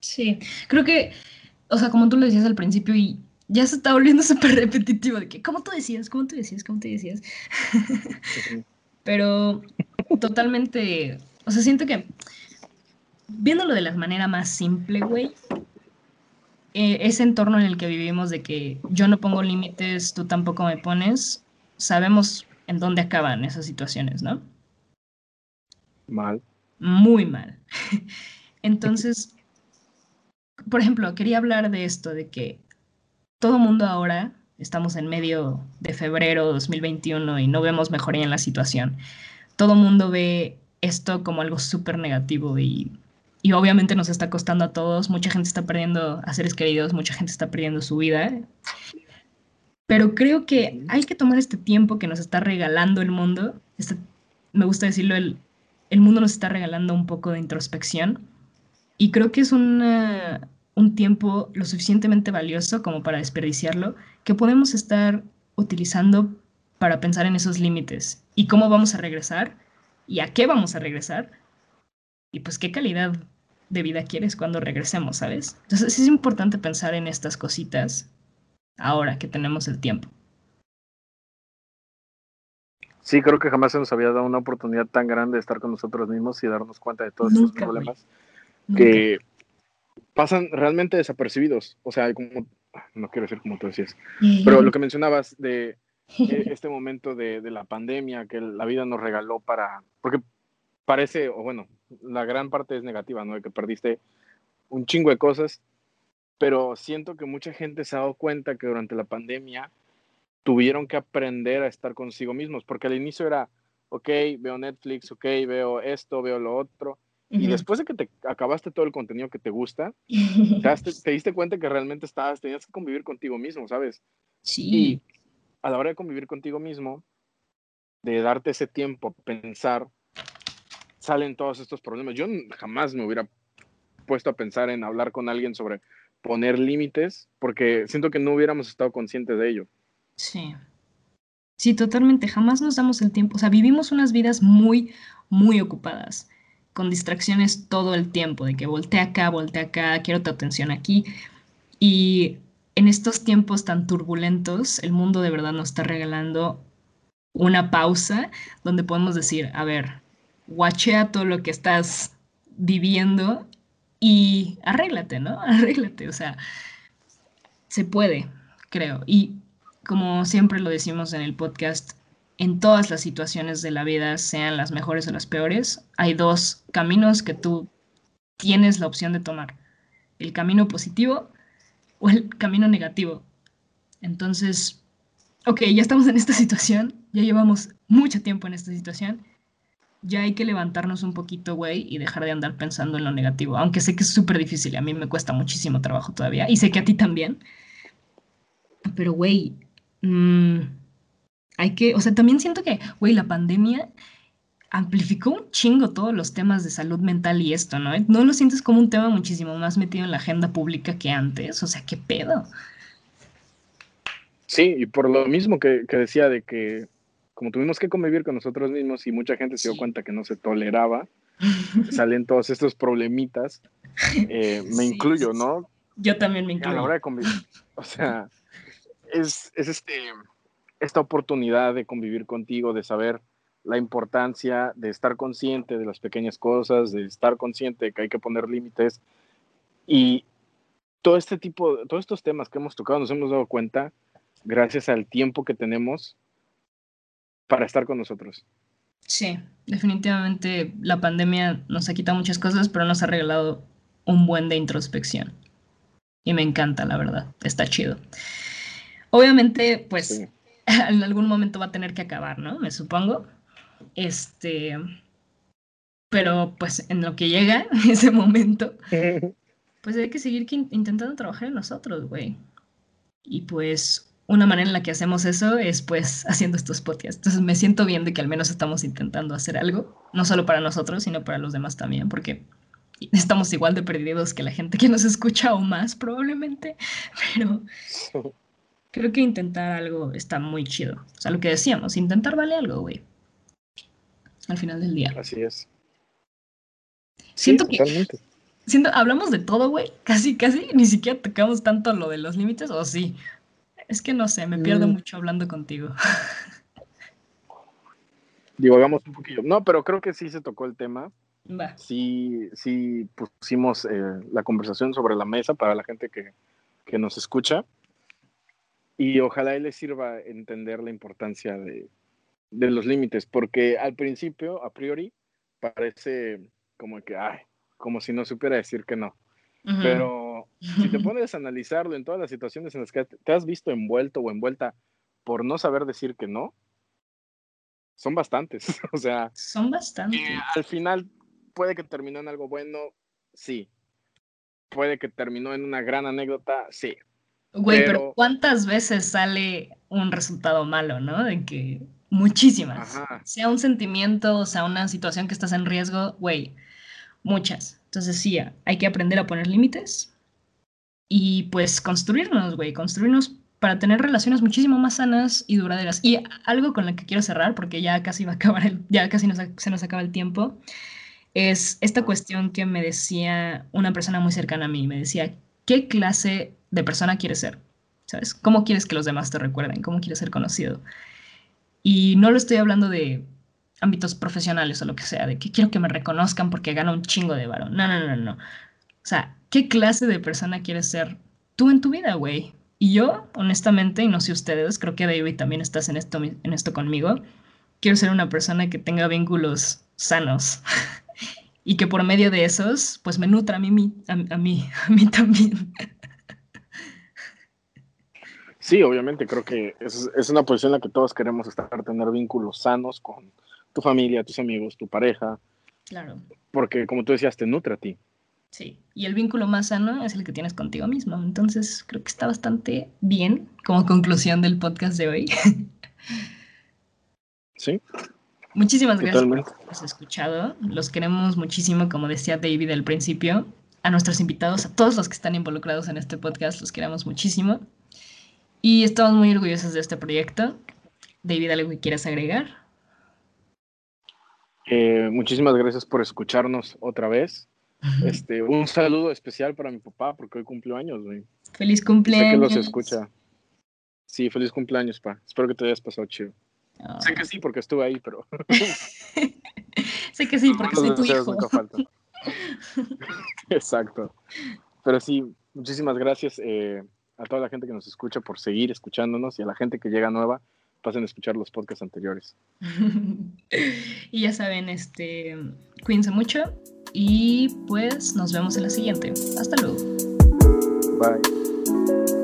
Sí, creo que, o sea, como tú lo decías al principio y ya se está volviendo súper repetitivo de que, ¿cómo tú decías? ¿Cómo tú decías? ¿Cómo te decías? Pero totalmente, o sea, siento que viéndolo de la manera más simple, güey, eh, ese entorno en el que vivimos de que yo no pongo límites, tú tampoco me pones, sabemos en dónde acaban esas situaciones, ¿no? Mal. Muy mal. Entonces, por ejemplo, quería hablar de esto, de que todo mundo ahora, estamos en medio de febrero 2021 y no vemos mejoría en la situación. Todo mundo ve esto como algo súper negativo y, y, obviamente nos está costando a todos. Mucha gente está perdiendo a seres queridos, mucha gente está perdiendo su vida. Pero creo que hay que tomar este tiempo que nos está regalando el mundo. Este, me gusta decirlo, el, el mundo nos está regalando un poco de introspección. Y creo que es una, un tiempo lo suficientemente valioso como para desperdiciarlo, que podemos estar utilizando para pensar en esos límites. Y cómo vamos a regresar y a qué vamos a regresar y pues qué calidad de vida quieres cuando regresemos, ¿sabes? Entonces es importante pensar en estas cositas ahora que tenemos el tiempo. Sí, creo que jamás se nos había dado una oportunidad tan grande de estar con nosotros mismos y darnos cuenta de todos estos problemas que pasan realmente desapercibidos. O sea, como, no quiero decir como tú decías, pero lo que mencionabas de este momento de, de, la pandemia que la vida nos regaló para, porque parece, o bueno, la gran parte es negativa, ¿no? De que perdiste un chingo de cosas, pero siento que mucha gente se ha dado cuenta que durante la pandemia tuvieron que aprender a estar consigo mismos, porque al inicio era, ok, veo Netflix, ok, veo esto, veo lo otro, y después de que te acabaste todo el contenido que te gusta, te, diste cuenta que realmente estabas, tenías que convivir contigo mismo, ¿sabes? Sí. Y a la hora de convivir contigo mismo, de darte ese tiempo a pensar, salen todos estos problemas. Yo jamás me hubiera puesto a pensar en hablar con alguien sobre poner límites, porque siento que no hubiéramos estado conscientes de ello. Sí. Sí, totalmente. Jamás nos damos el tiempo. O sea, vivimos unas vidas muy, muy ocupadas con distracciones todo el tiempo, de que voltea acá, voltea acá, quiero tu atención aquí. Y en estos tiempos tan turbulentos, el mundo de verdad nos está regalando una pausa donde podemos decir, a ver, guachea todo lo que estás viviendo y arréglate, ¿no? Arréglate, o sea, se puede, creo. Y como siempre lo decimos en el podcast, en todas las situaciones de la vida, sean las mejores o las peores, hay dos caminos que tú tienes la opción de tomar. El camino positivo o el camino negativo. Entonces, ok, ya estamos en esta situación, ya llevamos mucho tiempo en esta situación, ya hay que levantarnos un poquito, güey, y dejar de andar pensando en lo negativo, aunque sé que es súper difícil a mí me cuesta muchísimo trabajo todavía, y sé que a ti también. Pero, güey, mmm, hay que, o sea, también siento que, güey, la pandemia amplificó un chingo todos los temas de salud mental y esto, ¿no? ¿No lo sientes como un tema muchísimo más metido en la agenda pública que antes? O sea, ¿qué pedo? Sí, y por lo mismo que, decía de que como tuvimos que convivir con nosotros mismos y mucha gente se dio cuenta que no se toleraba, salen todos estos problemitas, eh, me incluyo, ¿no? Yo también me incluyo. A la hora de convivir, o sea, es, es este esta oportunidad de convivir contigo, de saber la importancia de estar consciente de las pequeñas cosas, de estar consciente de que hay que poner límites. Y todo este tipo, todos estos temas que hemos tocado nos hemos dado cuenta gracias al tiempo que tenemos para estar con nosotros. Sí, definitivamente la pandemia nos ha quitado muchas cosas, pero nos ha regalado un buen de introspección. Y me encanta, la verdad, está chido. Obviamente, pues en algún momento va a tener que acabar, ¿no? Me supongo. Este, pero pues en lo que llega ese momento, pues hay que seguir intentando trabajar en nosotros, güey. Y pues una manera en la que hacemos eso es pues haciendo estos podcasts. Entonces me siento bien de que al menos estamos intentando hacer algo, no solo para nosotros, sino para los demás también, porque estamos igual de perdidos que la gente que nos escucha o más probablemente, pero creo que intentar algo está muy chido. O sea, lo que decíamos, intentar vale algo, güey. Al final del día. Así es. Siento que. Siento, hablamos de todo, güey. Casi, casi. Ni siquiera tocamos tanto lo de los límites, o sí. Es que no sé, me pierdo mm. mucho hablando contigo. Digo, hagamos un poquillo. No, pero creo que sí se tocó el tema. Va. Sí, sí pusimos eh, la conversación sobre la mesa para la gente que que nos escucha y ojalá él le sirva entender la importancia de, de los límites, porque al principio, a priori, parece como que, ay, como si no supiera decir que no. Pero si te pones a analizarlo en todas las situaciones en las que te has visto envuelto o envuelta por no saber decir que no, son bastantes. o sea, son bastantes. al final puede que terminó en algo bueno, sí. Puede que terminó en una gran anécdota, sí. Güey, pero, ¿cuántas veces sale un resultado malo, no? De que muchísimas. Sea un sentimiento, o sea una situación que estás en riesgo, güey, muchas. Entonces sí, hay que aprender a poner límites y pues construirnos, güey, construirnos para tener relaciones muchísimo más sanas y duraderas. Y algo con lo que quiero cerrar, porque ya casi va a acabar, el, ya casi se nos acaba el tiempo, es esta cuestión que me decía una persona muy cercana a mí. Me decía, ¿qué clase de persona quieres ser? ¿Sabes? ¿Cómo quieres que los demás te recuerden? ¿Cómo quieres ser conocido? Y no lo estoy hablando de ámbitos profesionales o lo que sea, de que quiero que me reconozcan porque gano un chingo de varón. No, no, no, no. O sea, ¿qué clase de persona quieres ser tú en tu vida, güey? Y yo, honestamente, y no sé ustedes, creo que David también estás en esto, en esto conmigo, quiero ser una persona que tenga vínculos sanos y que por medio de esos, pues me nutra a mí, a, a mí, a mí también. Sí, obviamente, creo que es, es, una posición en la que todos queremos estar, tener vínculos sanos con tu familia, tus amigos, tu pareja. Claro. Porque, como tú decías, te nutre a ti. Sí, y el vínculo más sano es el que tienes contigo mismo. Entonces, creo que está bastante bien como conclusión del podcast de hoy. Sí. Muchísimas gracias por habernos escuchado. Los queremos muchísimo, como decía David al principio. A nuestros invitados, a todos los que están involucrados en este podcast, los queremos muchísimo. Y estamos muy orgullosos de este proyecto. David, ¿algo que quieras agregar? Eh, muchísimas gracias por escucharnos otra vez. Este, un saludo especial para mi papá porque hoy cumplió años, güey. Feliz cumpleaños. Sé que los escucha. Sí, feliz cumpleaños, pa. Espero que te hayas pasado chido. Sé que sí porque estuve ahí, pero. sé que sí porque soy tu hijo. Exacto. Pero sí, muchísimas gracias. Eh, a toda la gente que nos escucha por seguir escuchándonos y a la gente que llega nueva, pasen a escuchar los podcasts anteriores. y ya saben, este, cuídense mucho y pues nos vemos en la siguiente. Hasta luego. Bye.